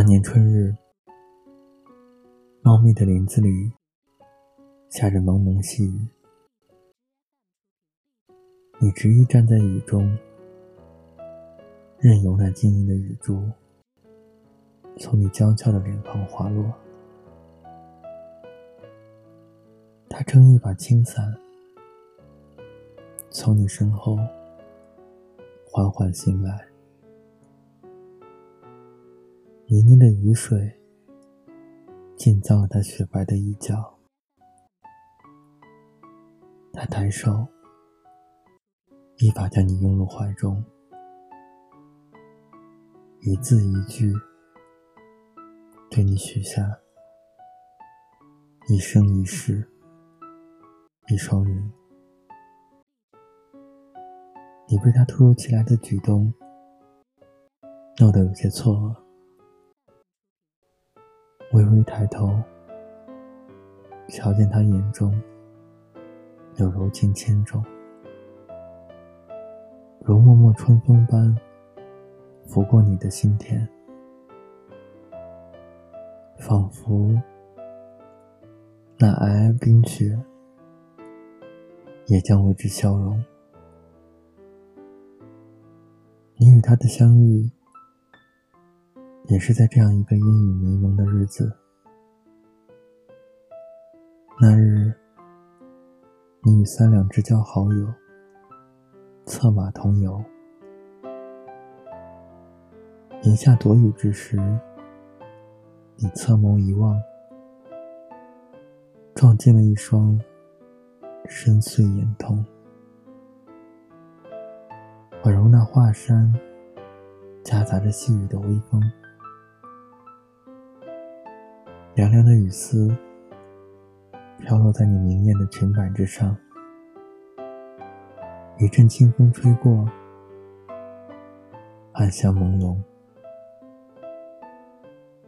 那年春日，茂密的林子里下着蒙蒙细雨，你执意站在雨中，任由那晶莹的雨珠从你娇俏的脸庞滑落。他撑一把青伞，从你身后缓缓行来。泥泞的雨水浸脏了他雪白的衣角。他抬手，一把将你拥入怀中，一字一句对你许下一生一世。一双人，你被他突如其来的举动闹得有些错愕，微微抬头，瞧见他眼中有柔情千种，如脉脉春风般拂过你的心田，仿佛那皑皑冰雪。也将为之消融。你与他的相遇，也是在这样一个阴雨迷蒙的日子。那日，你与三两知交好友策马同游，檐下躲雨之时，你侧眸一望，撞见了一双。深邃眼瞳，宛如那华山夹杂着细雨的微风。凉凉的雨丝飘落在你明艳的裙摆之上，一阵清风吹过，暗香朦胧。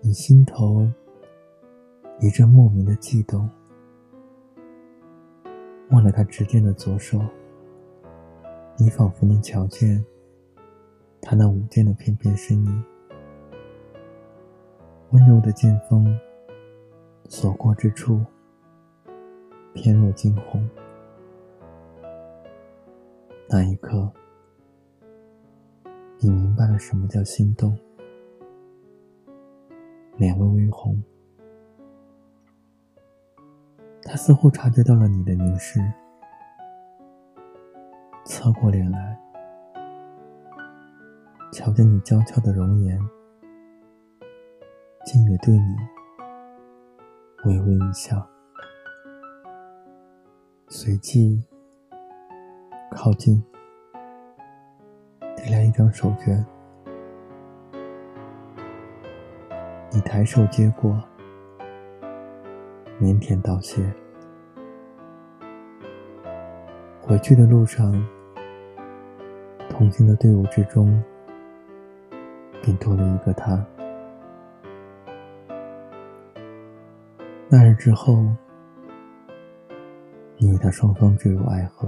你心头一阵莫名的悸动。握着他执剑的左手，你仿佛能瞧见他那舞剑的翩翩身影。温柔的剑锋所过之处，翩若惊鸿。那一刻，你明白了什么叫心动，脸微微红。他似乎察觉到了你的凝视，侧过脸来，瞧着你娇俏的容颜，竟也对你微微一笑，随即靠近，递来一张手绢，你抬手接过。腼腆道谢。回去的路上，同行的队伍之中，便多了一个他。那日之后，你与他双方坠入爱河。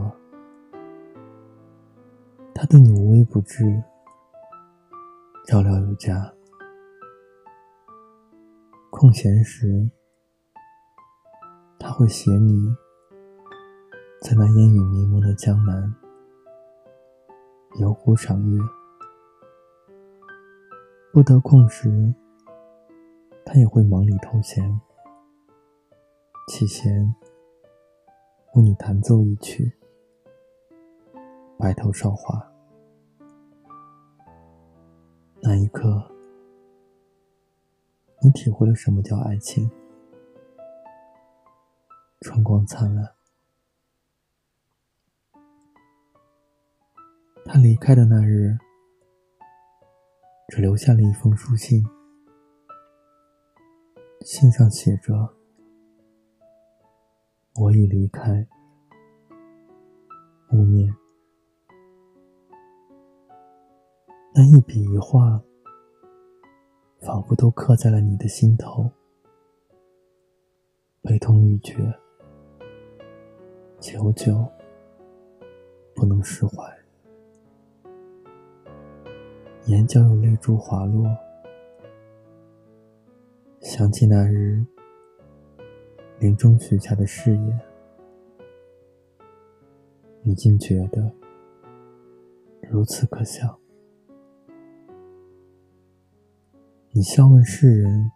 他对你无微不至，照料有加。空闲时。他会携你，在那烟雨迷蒙的江南游湖赏月；不得空时，他也会忙里偷闲，起弦为你弹奏一曲《白头韶华》。那一刻，你体会了什么叫爱情。春光灿烂，他离开的那日，只留下了一封书信，信上写着：“我已离开，勿念。”那一笔一画，仿佛都刻在了你的心头，悲痛欲绝。久久不能释怀，眼角有泪珠滑落，想起那日临终许下的誓言，你竟觉得如此可笑。你笑问世人：“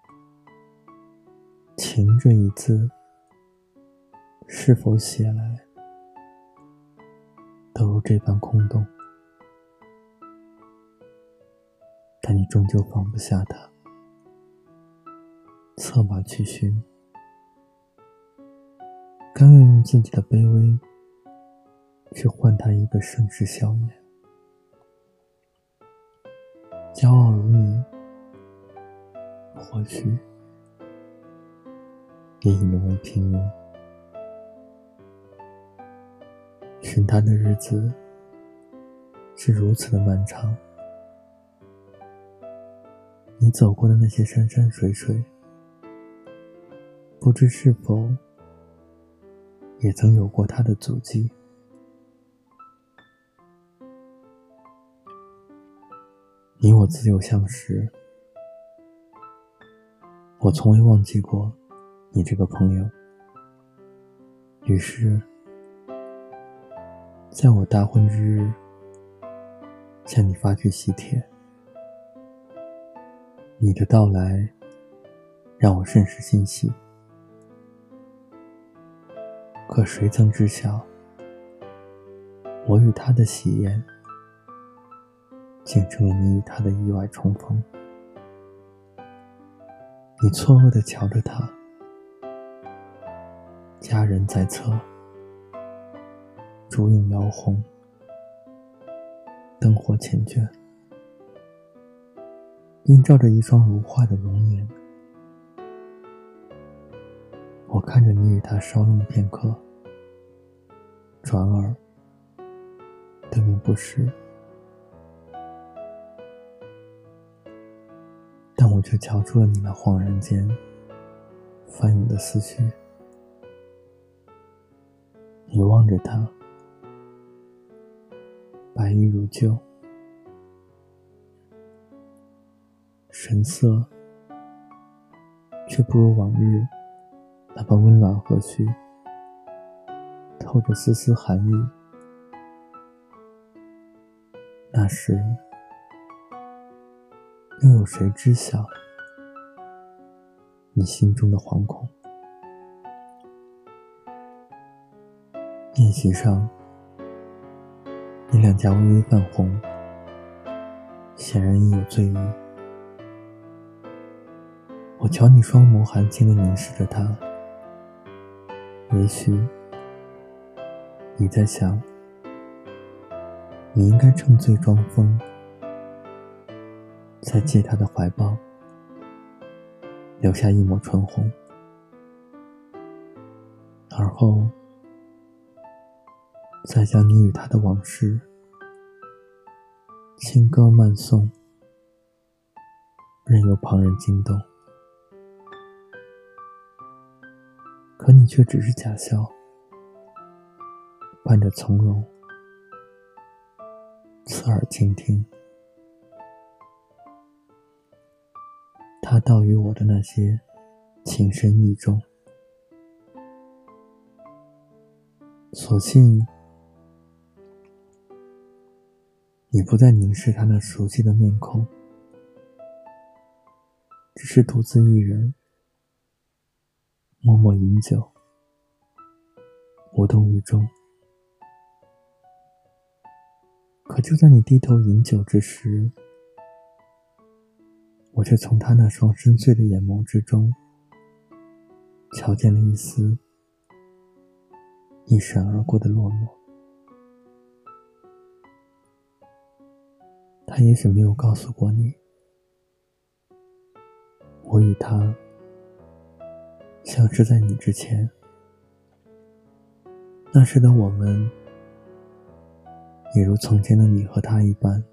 情这一字是否写来都如这般空洞？”但你终究放不下他，策马去寻，甘愿用自己的卑微去换他一个盛世笑颜。骄傲如你。或许也以沦为平庸。寻他的日子是如此的漫长，你走过的那些山山水水，不知是否也曾有过他的足迹。你我自幼相识。我从未忘记过你这个朋友。于是，在我大婚之日，向你发去喜帖。你的到来让我甚是欣喜。可谁曾知晓，我与他的喜宴，竟成了你与他的意外重逢。你错愕地瞧着他，佳人在侧，烛影摇红，灯火缱绻，映照着一双如画的容颜。我看着你与他稍弄片刻，转而对面不是，但。我却瞧出了你那恍然间翻涌的思绪。你望着他，白衣如旧，神色却不如往日那般温暖和煦，透着丝丝寒意。那时。又有谁知晓你心中的惶恐？宴席上，你两颊微微泛红，显然已有醉意。我瞧你双眸含情的凝视着他，也许你在想，你应该趁醉装疯。再借他的怀抱，留下一抹唇红，而后再将你与他的往事轻歌慢诵，任由旁人惊动。可你却只是假笑，伴着从容，侧耳倾听。他道与我的那些情深意重，所幸你不再凝视他那熟悉的面孔，只是独自一人默默饮酒，无动于衷。可就在你低头饮酒之时，我却从他那双深邃的眼眸之中，瞧见了一丝一闪而过的落寞。他也许没有告诉过你，我与他相识在你之前。那时的我们，也如从前的你和他一般，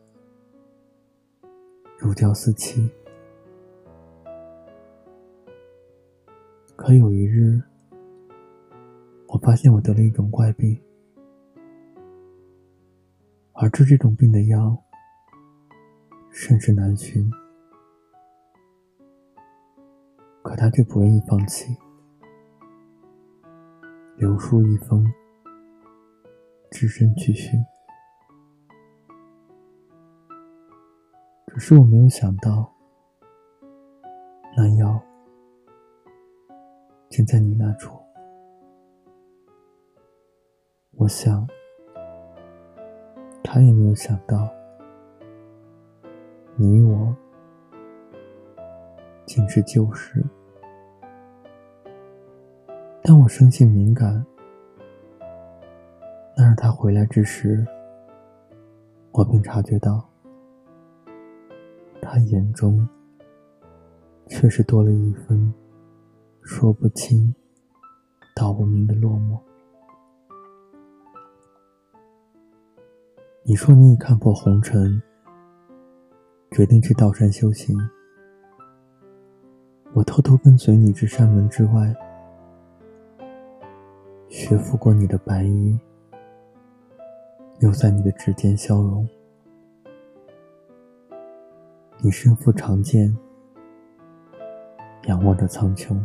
如胶似漆。可有一日，我发现我得了一种怪病，而治这种病的药甚是难寻。可他却不愿意放弃。留书一封，只身去寻。可是我没有想到，那药竟在你那处。我想，他也没有想到，你我竟是旧识。但我生性敏感，那日他回来之时，我便察觉到，他眼中却是多了一分说不清道不明的落寞。你说你已看破红尘，决定去道山修行，我偷偷跟随你至山门之外。学拂过你的白衣，留在你的指尖消融。你身负长剑，仰望着苍穹。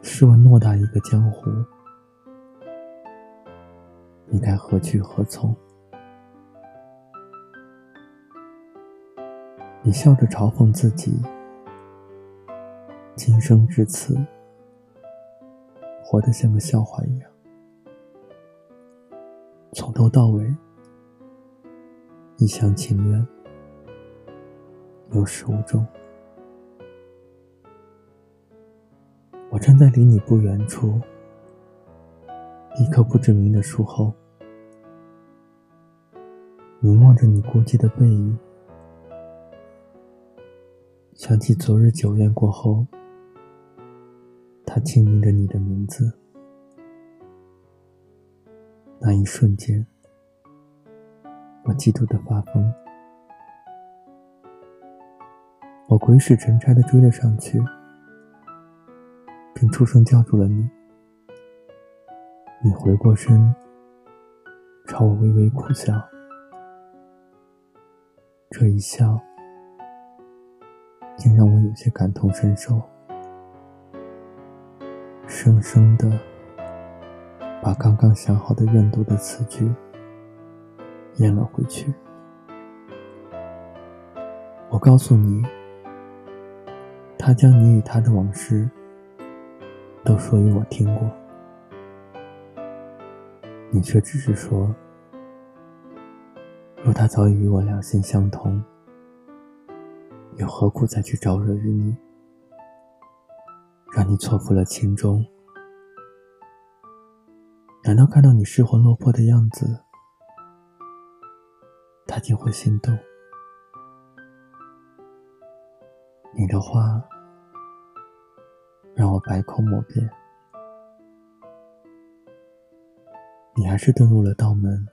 试问偌大一个江湖，你该何去何从？你笑着嘲讽自己，今生至此。活得像个笑话一样，从头到尾一厢情愿，有始无终。我站在离你不远处一棵不知名的树后，凝望着你孤寂的背影，想起昨日酒宴过后。他轻昵着你的名字，那一瞬间，我嫉妒的发疯。我鬼使神差的追了上去，并出声叫住了你。你回过身，朝我微微苦笑，这一笑，竟让我有些感同身受。生生的把刚刚想好的怨毒的词句咽了回去。我告诉你，他将你与他的往事都说与我听过，你却只是说，若他早已与我两心相通，又何苦再去招惹于你？让你错付了情衷，难道看到你失魂落魄的样子，他竟会心动？你的话让我百口莫辩，你还是遁入了道门。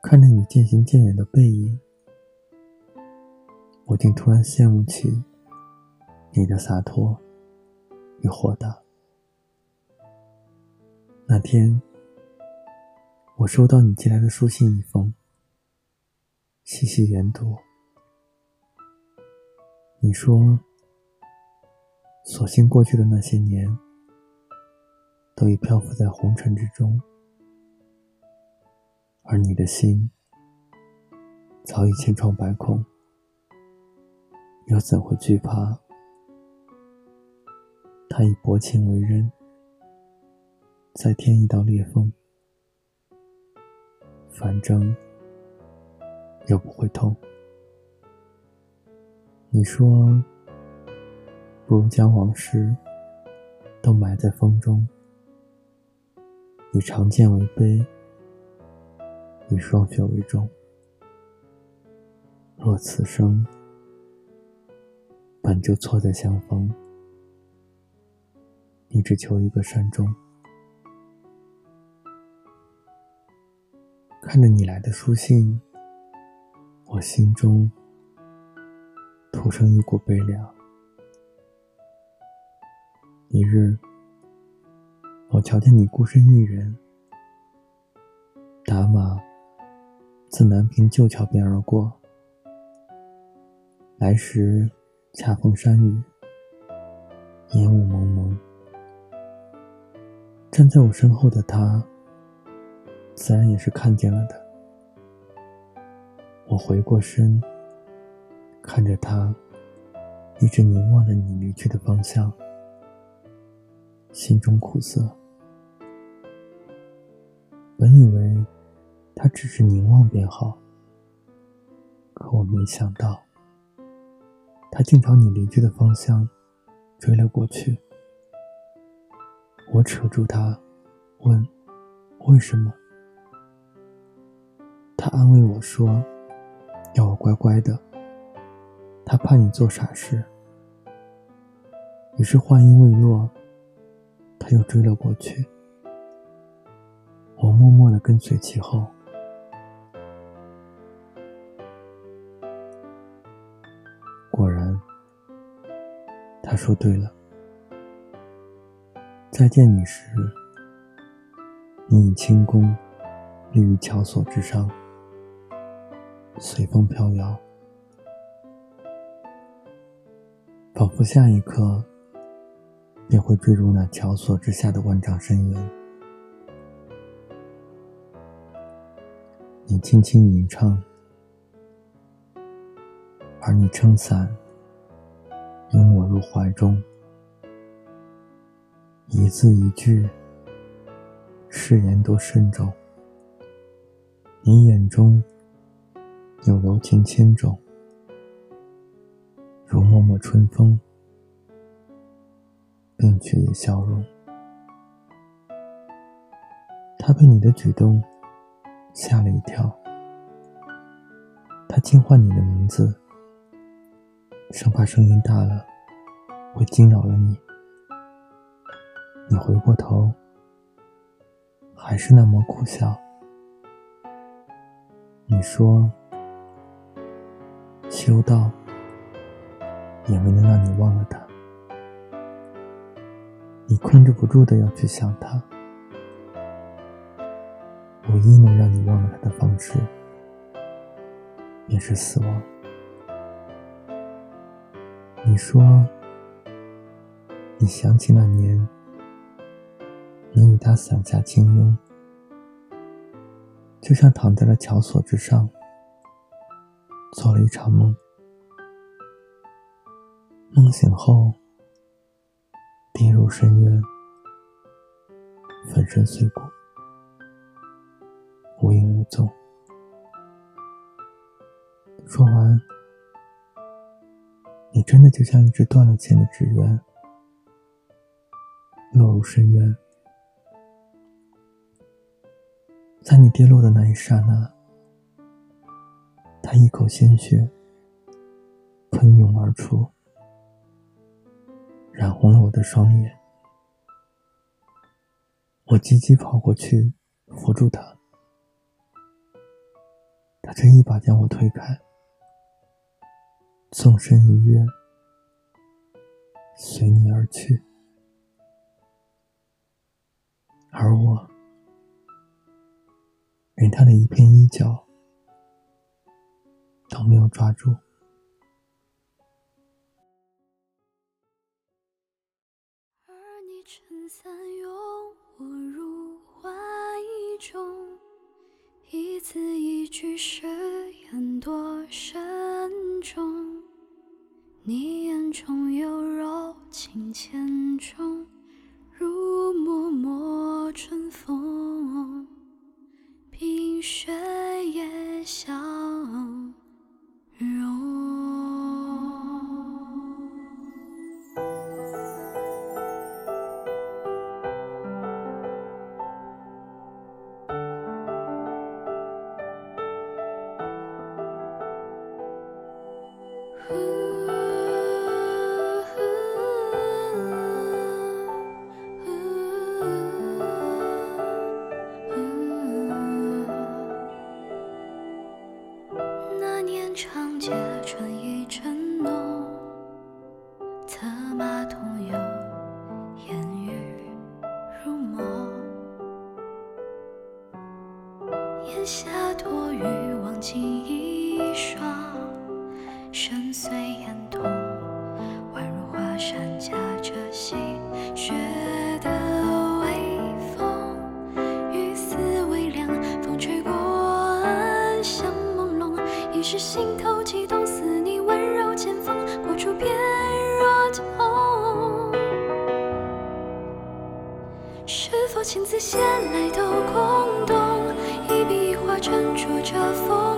看着你渐行渐远的背影，我竟突然羡慕起。你的洒脱与豁达。那天，我收到你寄来的书信一封，细细研读。你说，所幸过去的那些年，都已漂浮在红尘之中，而你的心早已千疮百孔，又怎会惧怕？他以薄情为刃，再添一道裂缝，反正又不会痛。你说，不如将往事都埋在风中，以长剑为碑，以霜雪为重。若此生本就错在相逢。你只求一个善终。看着你来的书信，我心中徒生一股悲凉。一日，我瞧见你孤身一人，打马自南平旧桥边而过，来时恰逢山雨，烟雾蒙蒙。站在我身后的他，自然也是看见了的。我回过身，看着他，一直凝望着你离去的方向，心中苦涩。本以为他只是凝望便好，可我没想到。他竟朝你离去的方向追了过去。我扯住他，问：“为什么？”他安慰我说：“要我乖乖的，他怕你做傻事。”于是话音未落，又追了过去。我默默的跟随其后。果然，他说对了。再见你时，你以轻功立于桥索之上，随风飘摇，仿佛下一刻便会坠入那桥索之下的万丈深渊。你轻轻吟唱。而你撑伞，拥我入怀中，一字一句，誓言都慎重。你眼中有柔情千种，如脉脉春风，并却也笑容。他被你的举动吓了一跳，他轻唤你的名字。生怕声音大了会惊扰了你。你回过头，还是那么苦笑。你说：“修道也没能让你忘了他。你控制不住的要去想他，唯一能让你忘了他的方式，便是死亡。”你说，你想起那年，你与他伞下轻拥，就像躺在了桥索之上，做了一场梦。梦醒后，跌入深渊，粉身碎骨，无影无踪。说完。你真的就像一只断了线的纸鸢，落入深渊。在你跌落的那一刹那，他一口鲜血喷涌而出，染红了我的双眼。我急急跑过去扶住他，他却一把将我推开。纵身一跃，随你而去，而我连他的一片衣角都没有抓住。许誓言多慎重。你眼中有柔情千种，如脉脉春风，痛是否情字写来都空洞，一笔一画斟酌着风。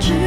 只